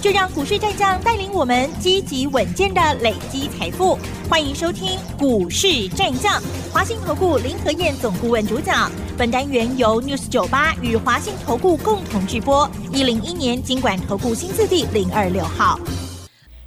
就让股市战将带领我们积极稳健的累积财富。欢迎收听《股市战将》，华信投顾林和燕总顾问主讲。本单元由 News 酒吧与华信投顾共同制播。一零一年经管投顾新字第零二六号。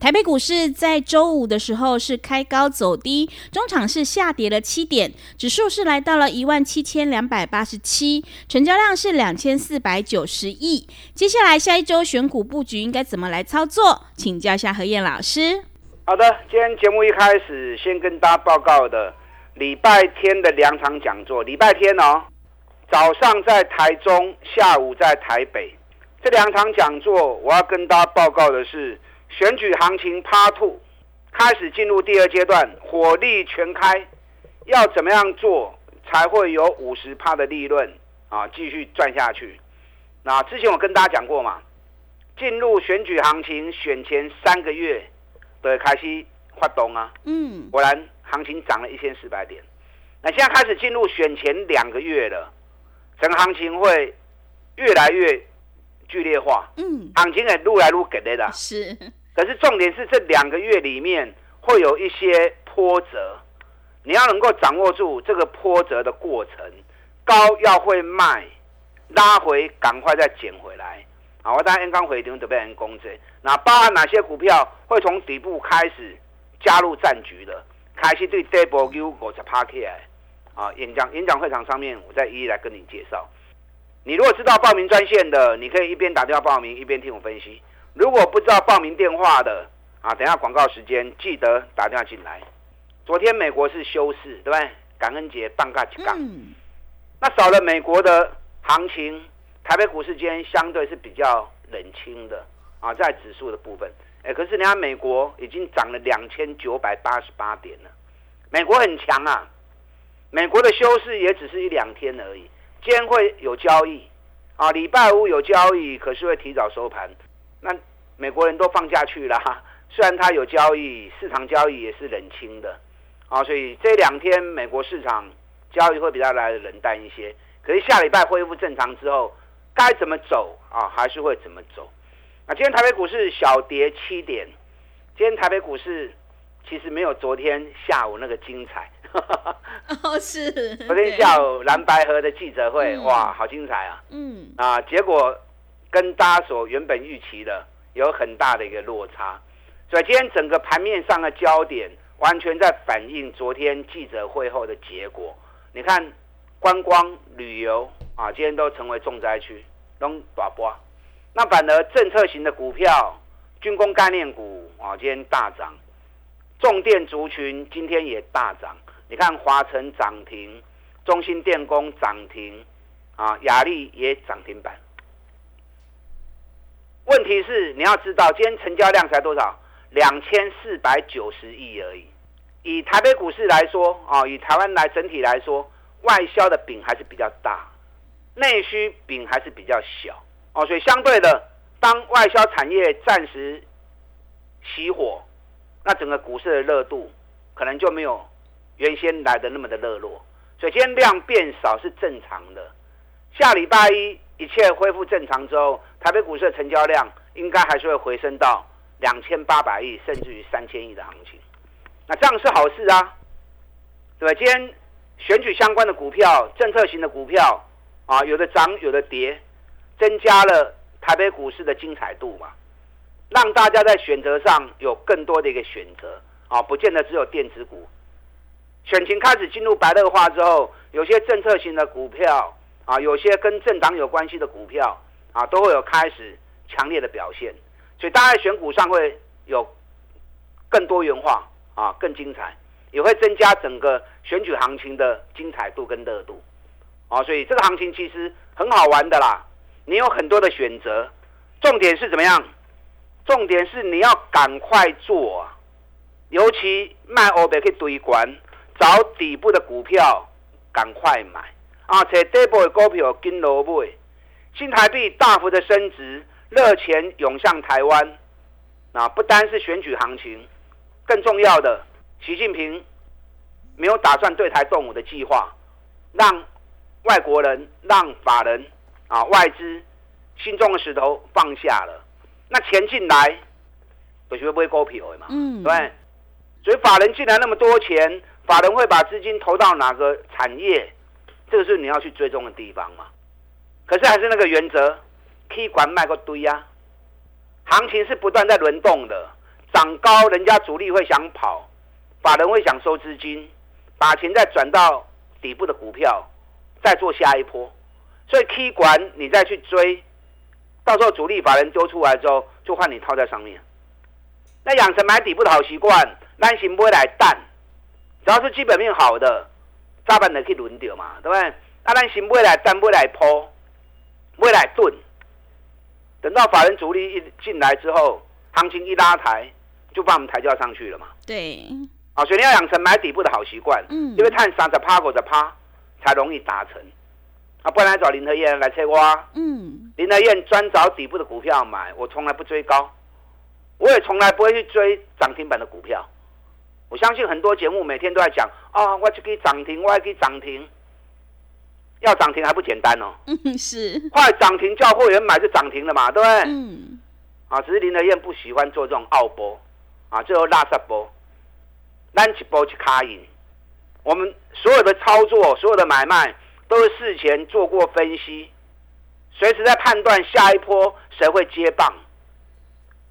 台北股市在周五的时候是开高走低，中场是下跌了七点，指数是来到了一万七千两百八十七，成交量是两千四百九十亿。接下来下一周选股布局应该怎么来操作？请教一下何燕老师。好的，今天节目一开始先跟大家报告的礼拜天的两场讲座。礼拜天哦，早上在台中，下午在台北，这两场讲座我要跟大家报告的是。选举行情趴兔开始进入第二阶段，火力全开，要怎么样做才会有五十趴的利润啊？继续赚下去。那之前我跟大家讲过嘛，进入选举行情选前三个月的开始发动啊，嗯，果然行情涨了一千四百点。那现在开始进入选前两个月了，整个行情会越来越剧烈化，嗯，行情也越来越给力的，是。可是重点是这两个月里面会有一些波折，你要能够掌握住这个波折的过程，高要会卖，拉回赶快再捡回来。好，我当然刚回调准备人攻击，那包含哪些股票会从底部开始加入战局的，开始对 double U 五十趴起来。啊，演讲演讲会场上面，我再一一来跟你介绍。你如果知道报名专线的，你可以一边打电话报名，一边听我分析。如果不知道报名电话的啊，等下广告时间记得打电话进来。昨天美国是休市，对不对？感恩节放假几港，那少了美国的行情，台北股市今天相对是比较冷清的啊，在指数的部分。哎，可是人家美国已经涨了两千九百八十八点了，美国很强啊。美国的休市也只是一两天而已，今天会有交易啊，礼拜五有交易，可是会提早收盘。那美国人都放假去了，虽然它有交易，市场交易也是冷清的，啊，所以这两天美国市场交易会比较来的冷淡一些。可是下礼拜恢复正常之后，该怎么走啊？还是会怎么走？那今天台北股市小跌七点，今天台北股市其实没有昨天下午那个精彩。哦，是昨天下午蓝白河的记者会，哇，好精彩啊！嗯，啊，结果。跟大家所原本预期的有很大的一个落差，所以今天整个盘面上的焦点完全在反映昨天记者会后的结果。你看，观光旅游啊，今天都成为重灾区，拢大波。那反而政策型的股票、军工概念股啊，今天大涨，重电族群今天也大涨。你看华晨涨停，中兴电工涨停，啊，雅力也涨停板。问题是你要知道，今天成交量才多少？两千四百九十亿而已。以台北股市来说，啊，以台湾来整体来说，外销的饼还是比较大，内需饼还是比较小。哦，所以相对的，当外销产业暂时熄火，那整个股市的热度可能就没有原先来的那么的热络。所以今天量变少是正常的。下礼拜一。一切恢复正常之后，台北股市的成交量应该还是会回升到两千八百亿，甚至于三千亿的行情。那这样是好事啊，对吧？今天选举相关的股票、政策型的股票啊，有的涨，有的跌，增加了台北股市的精彩度嘛，让大家在选择上有更多的一个选择啊，不见得只有电子股。选情开始进入白热化之后，有些政策型的股票。啊，有些跟政党有关系的股票啊，都会有开始强烈的表现，所以大家选股上会有更多元化啊，更精彩。也会增加整个选举行情的精彩度跟热度。啊，所以这个行情其实很好玩的啦，你有很多的选择，重点是怎么样？重点是你要赶快做啊，尤其卖欧贝去堆关，找底部的股票赶快买啊！找底部的股票跟落买，新台币大幅的升值，热钱涌向台湾，啊，不单是选举行情，更重要的，习近平没有打算对台动武的计划，让。外国人让法人啊外资心中的石头放下了，那钱进来，不是会不会股票嘛？嗯，对。所以法人进来那么多钱，法人会把资金投到哪个产业？这个是你要去追踪的地方嘛。可是还是那个原则，可以管卖个堆呀。行情是不断在轮动的，涨高人家主力会想跑，法人会想收资金，把钱再转到底部的股票。再做下一波，所以 K 管你再去追，到时候主力把人丢出来之后，就换你套在上面。那养成买底部的好习惯，单行不会来淡，只要是基本面好的，扎板的可以轮掉嘛，对不对？那单行不会来淡，不会来抛，不会来钝。等到法人主力一进来之后，行情一拉抬，就把我们抬轿上去了嘛。对。啊，所以你要养成买底部的好习惯，嗯，因为探三十趴或者趴。才容易达成，啊，不然找林德燕来切瓜。嗯，林德燕专找底部的股票买，我从来不追高，我也从来不会去追涨停板的股票。我相信很多节目每天都在讲啊，我就可以涨停，我还可以涨停，要涨停还不简单哦。嗯，是。快涨停叫会员买就涨停了嘛，对不对？嗯。啊，只是林德燕不喜欢做这种奥波，啊，最后拉萨波，单起波去卡赢。我们所有的操作、所有的买卖，都是事前做过分析，随时在判断下一波谁会接棒。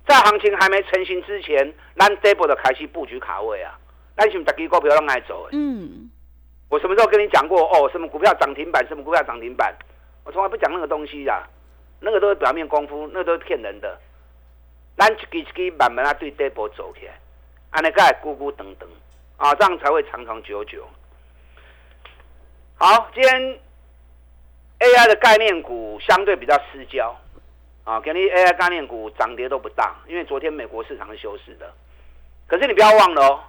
在行情还没成型之前，让 double 的开始布局卡位啊，那你大家股票让爱走。嗯，我什么时候跟你讲过哦？什么股票涨停板？什么股票涨停板？我从来不讲那个东西呀，那个都是表面功夫，那都是骗人的。咱一支一支慢慢啊对 double 走起来，安尼个咕咕等等。啊，这样才会长长久久。好，今天 AI 的概念股相对比较失焦，啊，给你 AI 概念股涨跌都不大，因为昨天美国市场是休市的。可是你不要忘了哦，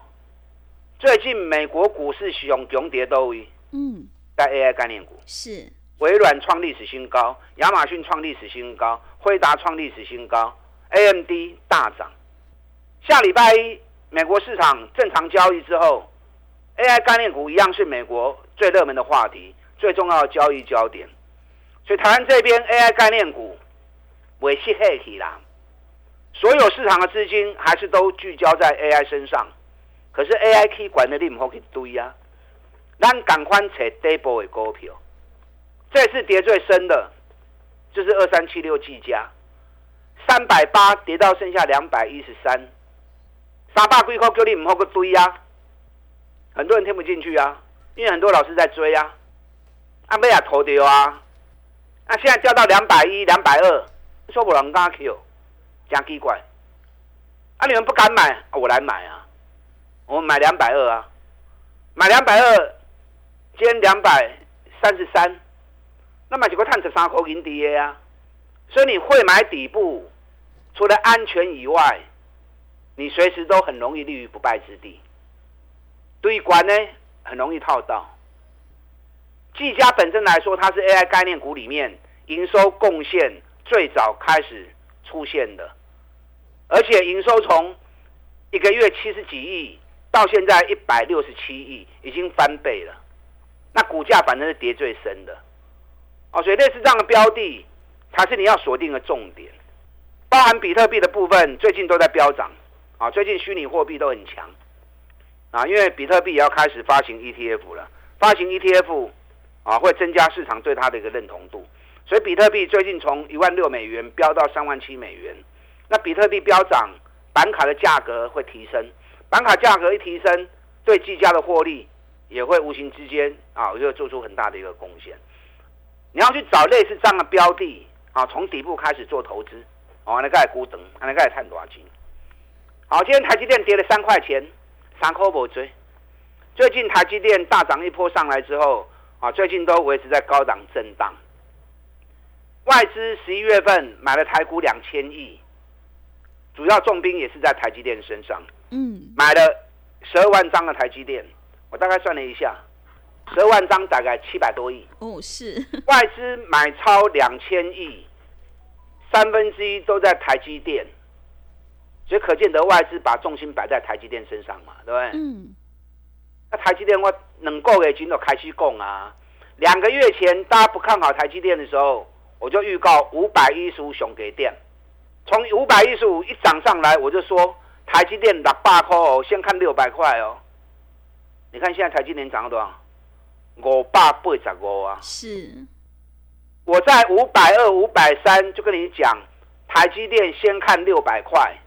最近美国股市熊熊跌都一，嗯，在 AI 概念股是微软创历史新高，亚马逊创历史新高，辉达创历史新高，AMD 大涨。下礼拜一。美国市场正常交易之后，AI 概念股一样是美国最热门的话题，最重要的交易焦点。所以台湾这边 AI 概念股尾气黑起啦，所有市场的资金还是都聚焦在 AI 身上。可是 AI 可以管的你唔好去堆啊，咱赶快找底部的股票。这次跌最深的，就是二三七六 G 加，三百八跌到剩下两百一十三。三百几块叫你唔好个追啊！很多人听不进去啊，因为很多老师在追啊。阿妹也投掉啊，那现在掉到两百一、两百二，说不人敢 Q，真奇怪。啊，你们不敢买，我来买啊！我们买两百二啊，买两百二，今两百三十三，那买几个探十三块银跌啊！所以你会买底部，除了安全以外。你随时都很容易立于不败之地，对管呢很容易套到。技嘉本身来说，它是 AI 概念股里面营收贡献最早开始出现的，而且营收从一个月七十几亿到现在一百六十七亿，已经翻倍了。那股价反正是跌最深的，哦，所以类似这样的标的才是你要锁定的重点，包含比特币的部分，最近都在飙涨。啊，最近虚拟货币都很强，啊，因为比特币也要开始发行 ETF 了，发行 ETF 啊，会增加市场对它的一个认同度，所以比特币最近从一万六美元飙到三万七美元，那比特币飙涨，板卡的价格会提升，板卡价格一提升，对技嘉的获利也会无形之间啊，就做出很大的一个贡献。你要去找类似这样的标的啊，从底部开始做投资，哦，那个股等，那个探多少钱？好，今天台积电跌了三块钱，三块不追。最近台积电大涨一波上来之后，啊，最近都维持在高档震荡。外资十一月份买了台股两千亿，主要重兵也是在台积电身上，嗯，买了十二万张的台积电。我大概算了一下，十二万张大概七百多亿，哦，是，外资买超两千亿，三分之一都在台积电，所以可见得外资把重心摆在台积电身上嘛，对不对？嗯，那台积电我能够月前就开始供啊，两个月前大家不看好台积电的时候，我就预告五百一十五熊给电，从五百一十五一涨上来，我就说台积电六百块哦，先看六百块哦。你看现在台积电涨了多少？五百八十五啊！是，我在五百二、五百三就跟你讲，台积电先看六百块，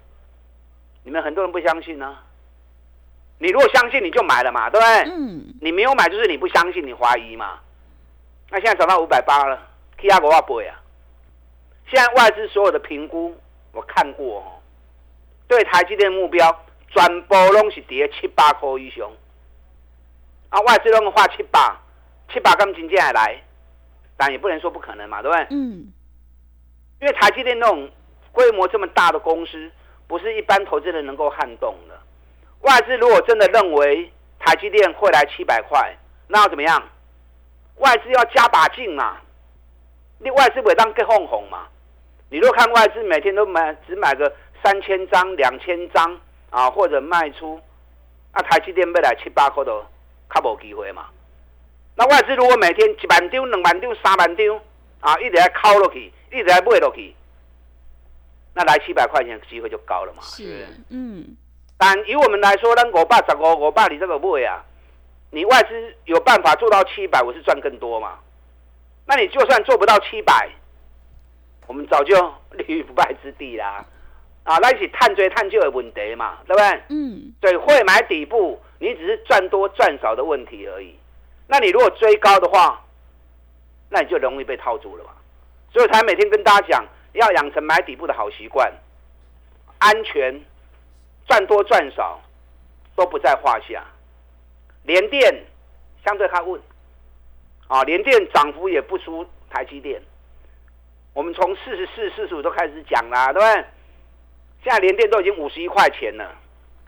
你们很多人不相信呢、你如果相信，你就买了嘛，对不对？嗯，你没有买，就是你不相信，你怀疑嘛。那现在涨到五百八了，K 压五万倍啊！现在外资所有的评估，我看过哦，对台积电目标，全部拢是跌七八块以上。啊，外资拢画七八，七八刚真正会来，但也不能说不可能嘛，对不对？嗯，因为台积电那种规模这么大的公司，不是一般投资人能够撼动的。外资如果真的认为台积电会来七百块，那要怎么样？外资要加把劲嘛。你外资会当给哄哄嘛？你如果看外资每天都买只买个三千张、两千张啊，或者卖出，那台积电未来七八块都较无机会嘛。那外资如果每天一万张、两万张、三万张啊，一直在敲落去，一直在买落去，那来七百块钱的机会就高了嘛。是，嗯，但以我们来说，咱五百十五、五百你这个买啊，你外资有办法做到七百，我是赚更多嘛。那你就算做不到七百，我们早就立于不败之地啦。啊，那一起探追探究的问题嘛，对不对？嗯，对，会买底部，你只是赚多赚少的问题而已。那你如果追高的话，那你就容易被套住了嘛。所以才每天跟大家讲，要养成买底部的好习惯，安全，赚多赚少都不在话下。联电相对看稳，啊，联电涨幅也不输台积电。我们从四十四、四十五都开始讲啦，对不对？现在联电都已经五十一块钱了，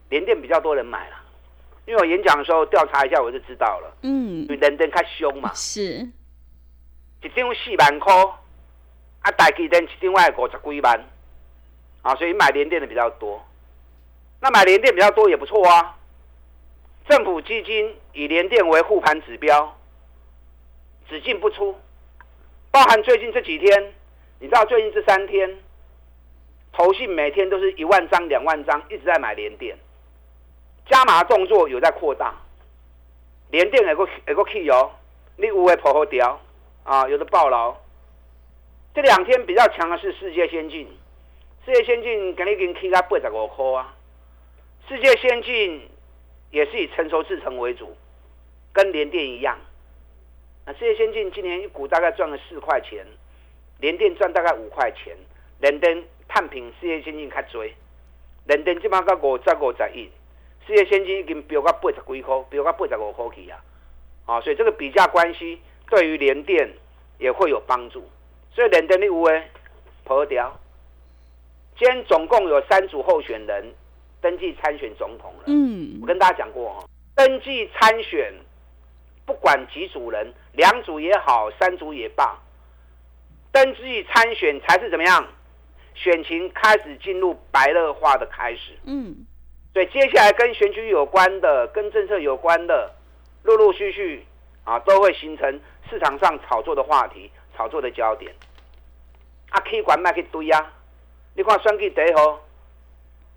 联电比较多人买了，因为我演讲的时候调查一下，我就知道了，嗯。因为，联电太凶嘛，是，一张四万块，啊，大机电一张外五十几万，啊，所以买联电的比较多。那买联电比较多也不错啊。政府基金以联电为护盘指标，只进不出，包含最近这几天，你知道最近这三天，投信每天都是一万张、两万张，一直在买联电，加码动作有在扩大，联电有个有个 key 哦，你有的破好掉啊，有的爆牢。这两天比较强的是世界先进，世界先进今日已经起到八十五块啊。世界先进也是以成熟制成为主，跟联电一样。那世界先进今年一股大概赚了四块钱，联电赚大概五块钱，联电探平世界先进较多，联电即马到五十五十亿，事业先进已经飙到八十几块，飙到八十五块去啊！啊，所以这个比价关系对于联电也会有帮助。所以联电的有诶，破掉。今天总共有三组候选人登记参选总统了。嗯我，跟大家讲过哦，登记参选，不管几组人，两组也好，三组也罢，登记参选才是怎么样？选情开始进入白热化的开始。嗯，所以接下来跟选举有关的、跟政策有关的，陆陆续续啊，都会形成市场上炒作的话题、炒作的焦点。啊，起管卖去堆啊！你看选举第一号，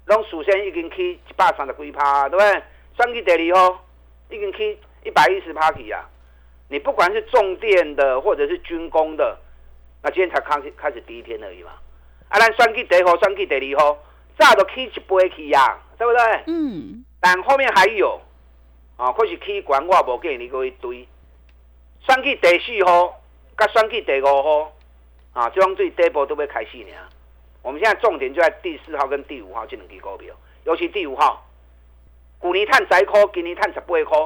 拢首先已经去一百三十几趴，对不对？选举第二号已经去一百一十趴去啊！你不管是重电的或者是军工的，那今天才开始开始第一天而已嘛。啊，咱选去第一号、选去第二号，早都起一杯去呀、对不对？嗯，但后面还有啊，可是起管我无建议你搁一堆。选去第四号，甲选去第五号啊，这种对底部都要开始呢。我们现在重点就在第四号跟第五号这两支股票，尤其第五号，去年赚十块，今年赚十八块，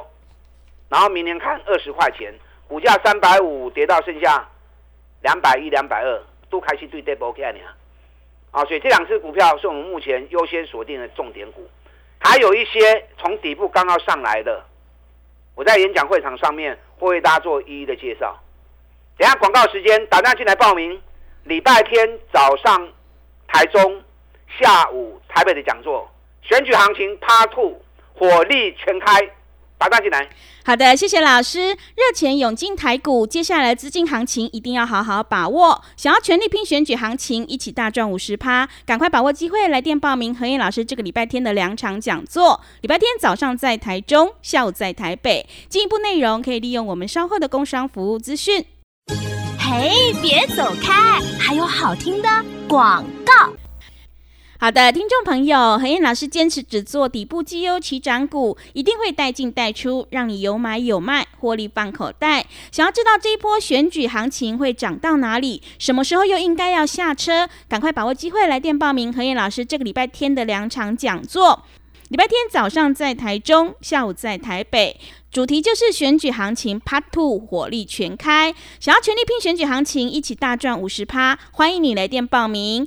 然后明年看二十块钱，股价三百五跌到剩下两百一、两百二，都开始对跌波起来啊，所以这两只股票是我们目前优先锁定的重点股，还有一些从底部刚刚上来的，我在演讲会场上面会为大家做一一的介绍。等下广告时间，打电话进来报名，礼拜天早上台中，下午台北的讲座，选举行情 Part Two，火力全开。打大进来，好的，谢谢老师。热钱涌进台股，接下来资金行情一定要好好把握。想要全力拼选举行情，一起大赚五十趴，赶快把握机会，来电报名何燕老师这个礼拜天的两场讲座。礼拜天早上在台中，下午在台北。进一步内容可以利用我们稍后的工商服务资讯。嘿，别走开，还有好听的广告。好的，听众朋友，何燕老师坚持只做底部绩优起涨股，一定会带进带出，让你有买有卖，获利放口袋。想要知道这一波选举行情会涨到哪里，什么时候又应该要下车？赶快把握机会，来电报名何燕老师这个礼拜天的两场讲座。礼拜天早上在台中，下午在台北，主题就是选举行情 Part Two，火力全开。想要全力拼选举行情，一起大赚五十趴，欢迎你来电报名。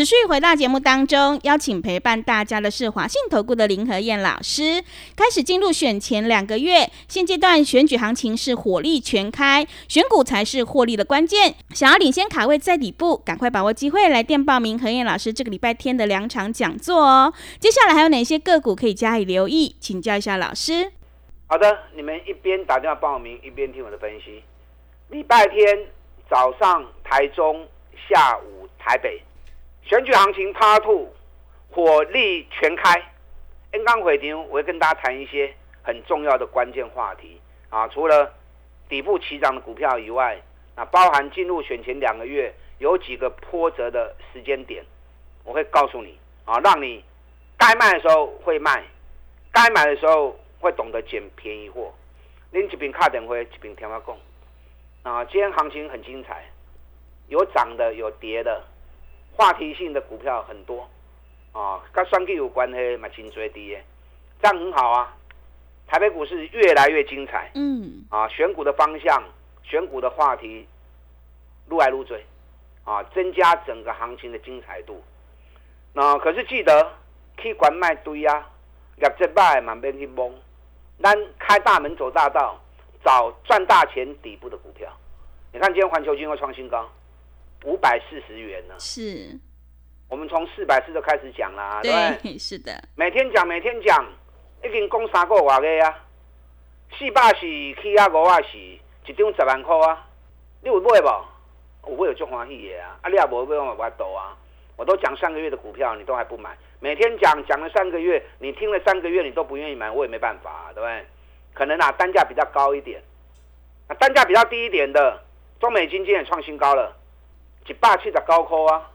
持续回到节目当中，邀请陪伴大家的是华信投顾的林和燕老师。开始进入选前两个月，现阶段选举行情是火力全开，选股才是获利的关键。想要领先卡位在底部，赶快把握机会来电报名何燕老师这个礼拜天的两场讲座哦。接下来还有哪些个股可以加以留意？请教一下老师。好的，你们一边打电话报名，一边听我的分析。礼拜天早上台中，下午台北。选举行情 Part Two，火力全开。N 刚回庭，我会跟大家谈一些很重要的关键话题啊。除了底部起涨的股票以外，那包含进入选前两个月有几个波折的时间点，我会告诉你啊，让你该卖的时候会卖，该买的时候会懂得捡便宜货。拎一边卡点会，一边听我讲啊。今天行情很精彩，有涨的，有跌的。话题性的股票很多，啊，跟双 K 有关系，嘛，真追低耶，这样很好啊。台北股市越来越精彩，嗯，啊，选股的方向、选股的话题，撸来撸追，啊，增加整个行情的精彩度。那可是记得去管卖堆啊，入这摆满边去蒙，咱开大门走大道，找赚大钱底部的股票。你看今天环球金会创新高。五百四十元呢？是，我们从四百四就开始讲啦，对，是的，每天讲，每天讲，已经讲三个月个啊，四百是起啊五啊是，一张十万块啊，你有买不？有买有足欢喜的啊，啊你也无买我我赌啊，我都讲上个月的股票，你都还不买，每天讲讲了三个月，你听了三个月你都不愿意买，我也没办法，对不对？可能啊单价比较高一点，啊单价比较低一点的，中美金今天创新高了。一百七十高科啊！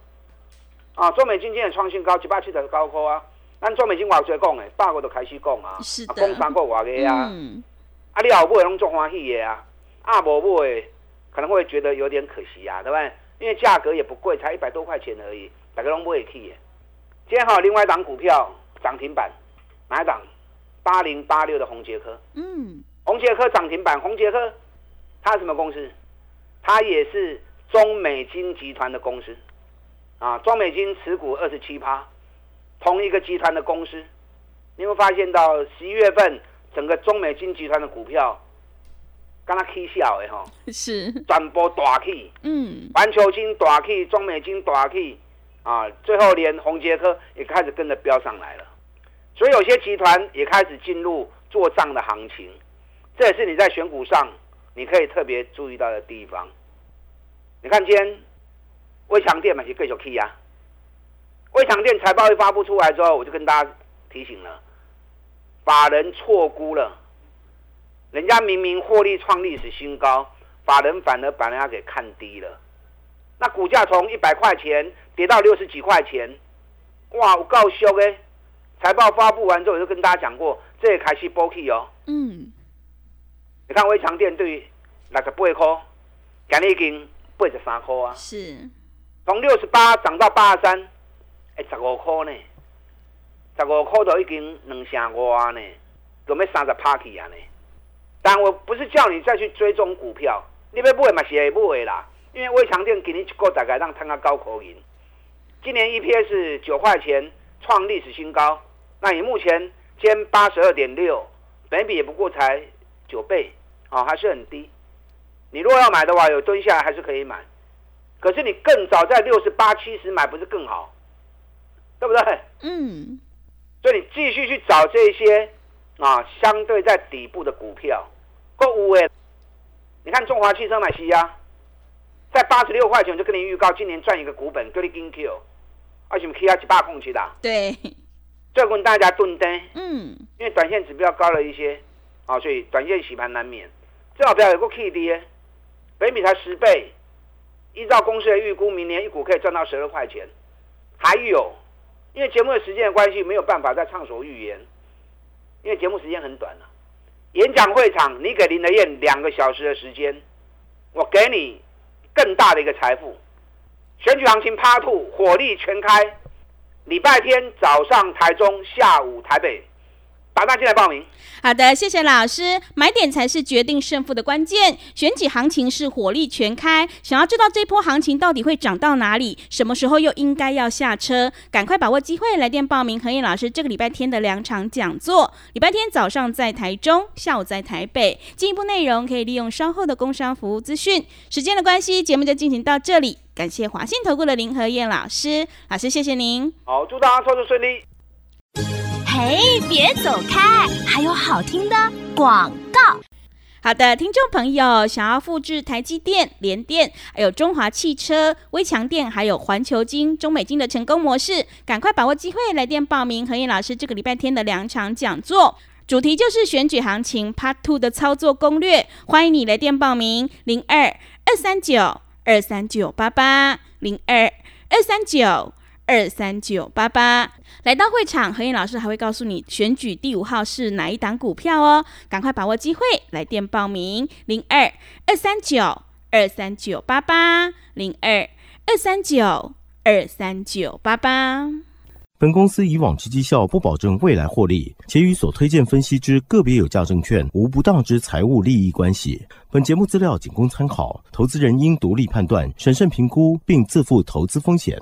啊，中美金今日创新高，一百七十高科啊！咱中美金话最讲诶，百个都开始讲啊，是讲三个话个啊。啊，你后买拢做欢喜的啊，啊无买可能会觉得有点可惜啊，对不对？因为价格也不贵，才一百多块钱而已，大家拢买起的。今天还有另外一档股票涨停板，哪一档？八零八六的红杰科。嗯，红杰科涨停板，红杰科它是什么公司？它也是。中美金集团的公司，啊，中美金持股二十七趴，同一个集团的公司，你会发现到十一月份整个中美金集团的股票，刚刚 K 小的哈，是。转播大 K，嗯，环球金大 K，中美金大 K，啊，最后连宏杰科也开始跟着飙上来了，所以有些集团也开始进入做账的行情，这也是你在选股上你可以特别注意到的地方。你看今天微强电嘛，是继续 K 啊，微强电财报一发布出来之后，我就跟大家提醒了，法人错估了，人家明明获利创历史新高，法人反而把人家给看低了。那股价从一百块钱跌到六十几块钱，哇！我告诉哎，财报发布完之后，我就跟大家讲过，这也开始波起哦。嗯。你看微强电对六十八块，今日已经八十三块啊。是。从六十八涨到八十三，哎，十五块呢？十五块都已经两成外呢，准备三十趴起啊呢。但我不是叫你再去追踪股票，你要买嘛是会买啦。因为微强电给你一个大概让摊个高口银，今年 EPS 九块钱创历史新高，那你目前兼八十二点六，本比也不过才九倍，哦，还是很低。你如果要买的话，有蹲下来还是可以买，可是你更早在六十八七十买不是更好，对不对？嗯。所以你继续去找这些啊，相对在底部的股票，够五哎。你看中华汽车买西亚。在八十六块钱，我就跟你预告，今年赚一个股本，跟你跟 Q，而且我们 K 要几把空去的。对，这跟大家蹲单。嗯，因为短线指标高了一些，啊，所以短线洗盘难免。最好不要有个 K D，北米才十倍，依照公司的预估，明年一股可以赚到十二块钱。还有，因为节目的时间的关系，没有办法再畅所欲言，因为节目时间很短了。演讲会场，你给林德燕两个小时的时间，我给你。更大的一个财富，选举行情趴兔火力全开，礼拜天早上台中，下午台北。打单进来报名。好的，谢谢老师。买点才是决定胜负的关键，选举行情是火力全开。想要知道这波行情到底会涨到哪里，什么时候又应该要下车？赶快把握机会，来电报名何燕老师这个礼拜天的两场讲座。礼拜天早上在台中，下午在台北。进一步内容可以利用稍后的工商服务资讯。时间的关系，节目就进行到这里。感谢华信投顾的林和燕老师，老师谢谢您。好，祝大家操作顺利。嘿，别走开！还有好听的广告。好的，听众朋友，想要复制台积电、联电、还有中华汽车、微强电，还有环球金、中美金的成功模式，赶快把握机会，来电报名何燕老师这个礼拜天的两场讲座，主题就是选举行情 Part Two 的操作攻略。欢迎你来电报名：零二二三九二三九八八零二二三九。二三九八八，来到会场，何燕老师还会告诉你选举第五号是哪一档股票哦，赶快把握机会，来电报名零二二三九二三九八八零二二三九二三九八八。本公司以往之绩效不保证未来获利，且与所推荐分析之个别有价证券无不当之财务利益关系。本节目资料仅供参考，投资人应独立判断、审慎评估，并自负投资风险。